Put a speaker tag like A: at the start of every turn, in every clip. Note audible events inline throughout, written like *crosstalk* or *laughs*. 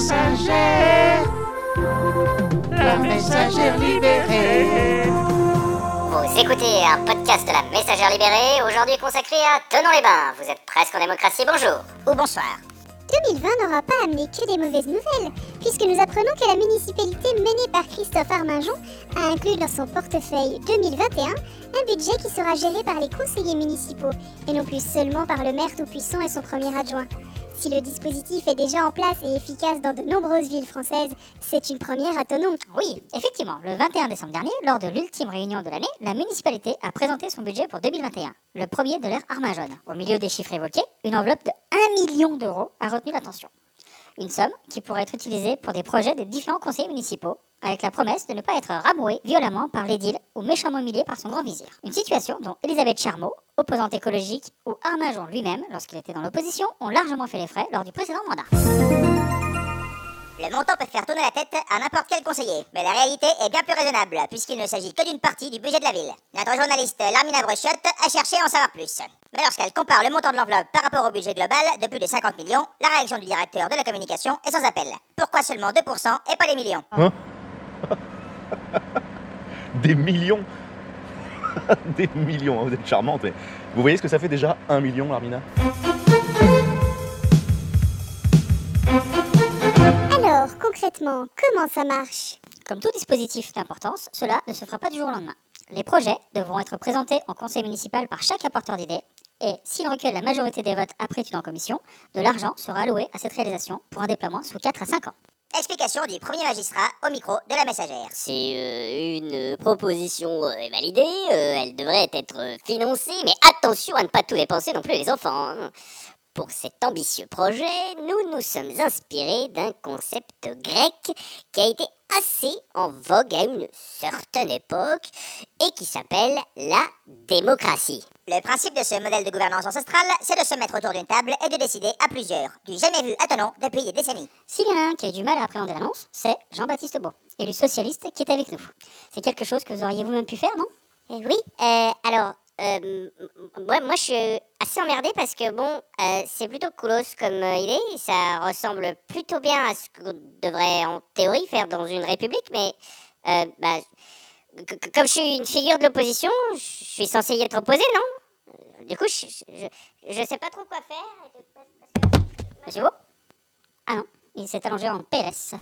A: messagère. La messagère libérée.
B: Vous écoutez un podcast de la Messagère Libérée, aujourd'hui consacré à Tenons les Bains. Vous êtes presque en démocratie, bonjour. Ou bonsoir.
C: 2020 n'aura pas amené que des mauvaises nouvelles, puisque nous apprenons que la municipalité menée par Christophe Arminjon a inclus dans son portefeuille 2021 un budget qui sera géré par les conseillers municipaux, et non plus seulement par le maire tout-puissant et son premier adjoint. Si le dispositif est déjà en place et efficace dans de nombreuses villes françaises, c'est une première à Tonon.
B: Oui, effectivement, le 21 décembre dernier, lors de l'ultime réunion de l'année, la municipalité a présenté son budget pour 2021, le premier de l'ère Arminjon. Au milieu des chiffres évoqués, une enveloppe de 1 million d'euros a retenu l'attention. Une somme qui pourrait être utilisée pour des projets des différents conseils municipaux, avec la promesse de ne pas être rabroué violemment par l'édile ou méchamment humilié par son grand vizir. Une situation dont Elisabeth Charmot, opposante écologique, ou Arminjon lui-même, lorsqu'il était dans l'opposition, ont largement fait les frais lors du précédent mandat.
D: Le montant peut faire tourner la tête à n'importe quel conseiller, mais la réalité est bien plus raisonnable, puisqu'il ne s'agit que d'une partie du budget de la ville. Notre journaliste Larmina Brochotte a cherché à en savoir plus. Mais lorsqu'elle compare le montant de l'enveloppe par rapport au budget global de plus de 50 millions, la réaction du directeur de la communication est sans appel. Pourquoi seulement 2% et pas des millions? *laughs*
E: Des millions *laughs* Des millions, hein, vous êtes charmante. mais Vous voyez ce que ça fait déjà un million, Larmina
C: Alors, concrètement, comment ça marche?
B: Comme tout dispositif d'importance, cela ne se fera pas du jour au lendemain. Les projets devront être présentés en conseil municipal par chaque apporteur d'idées et, s'il recueille la majorité des votes après étude en commission, de l'argent sera alloué à cette réalisation pour un déploiement sous 4 à 5 ans.
D: Explication du premier magistrat au micro de la messagère.
F: C'est euh, une proposition euh, validée, euh, elle devrait être financée, mais attention à ne pas tout dépenser non plus les enfants. hein. Pour cet ambitieux projet, nous nous sommes inspirés d'un concept grec qui a été assez en vogue à une certaine époque et qui s'appelle la démocratie.
D: Le principe de ce modèle de gouvernance ancestrale, c'est de se mettre autour d'une table et de décider à plusieurs, du jamais vu à Tonon depuis des décennies.
B: S'il y en a un qui a du mal à appréhender l'annonce, c'est Jean-Baptiste Beau, élu socialiste qui est avec nous. C'est quelque chose que vous auriez vous-même pu faire, non?
F: Euh, oui, euh, alors, euh, m- m- moi, moi je suis assez emmerdée parce que bon, euh, c'est plutôt coolos comme euh, idée, ça ressemble plutôt bien à ce qu'on devrait en théorie faire dans une république, mais euh, bah, comme je suis une figure de l'opposition, je suis censée y être opposée, non Euh, Du coup, je, je, je sais pas trop quoi faire.
B: Monsieur Beau Ah non, il s'est allongé en PLS.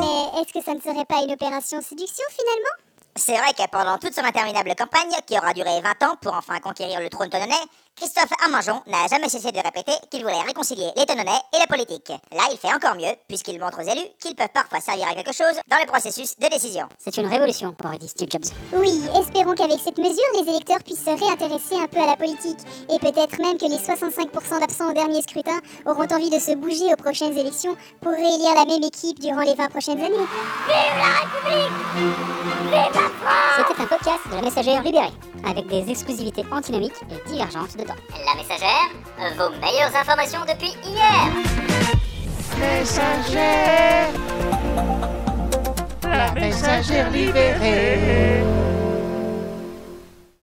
C: Mais est-ce que ça ne serait pas une opération séduction finalement
D: C'est vrai que pendant toute son interminable campagne, qui aura duré 20 ans pour enfin conquérir le trône tononnais, Christophe Arminjon n'a jamais cessé de répéter qu'il voulait réconcilier les tononnais et la politique. Là, il fait encore mieux, puisqu'il montre aux élus qu'ils peuvent parfois servir à quelque chose dans le processus de décision.
B: C'est une révolution, aurait dit Steve Jobs.
C: Oui, espérons qu'avec cette mesure, les électeurs puissent se réintéresser un peu à la politique. Et peut-être même que les 65% d'absents au dernier scrutin auront envie de se bouger aux prochaines élections pour réélire la même équipe durant les 20 prochaines années.
B: C'était un podcast de la messagère libérée, avec des exclusivités antinomiques et divergentes de
F: La messagère, vos meilleures informations depuis hier
A: Messagère. La messagère libérée.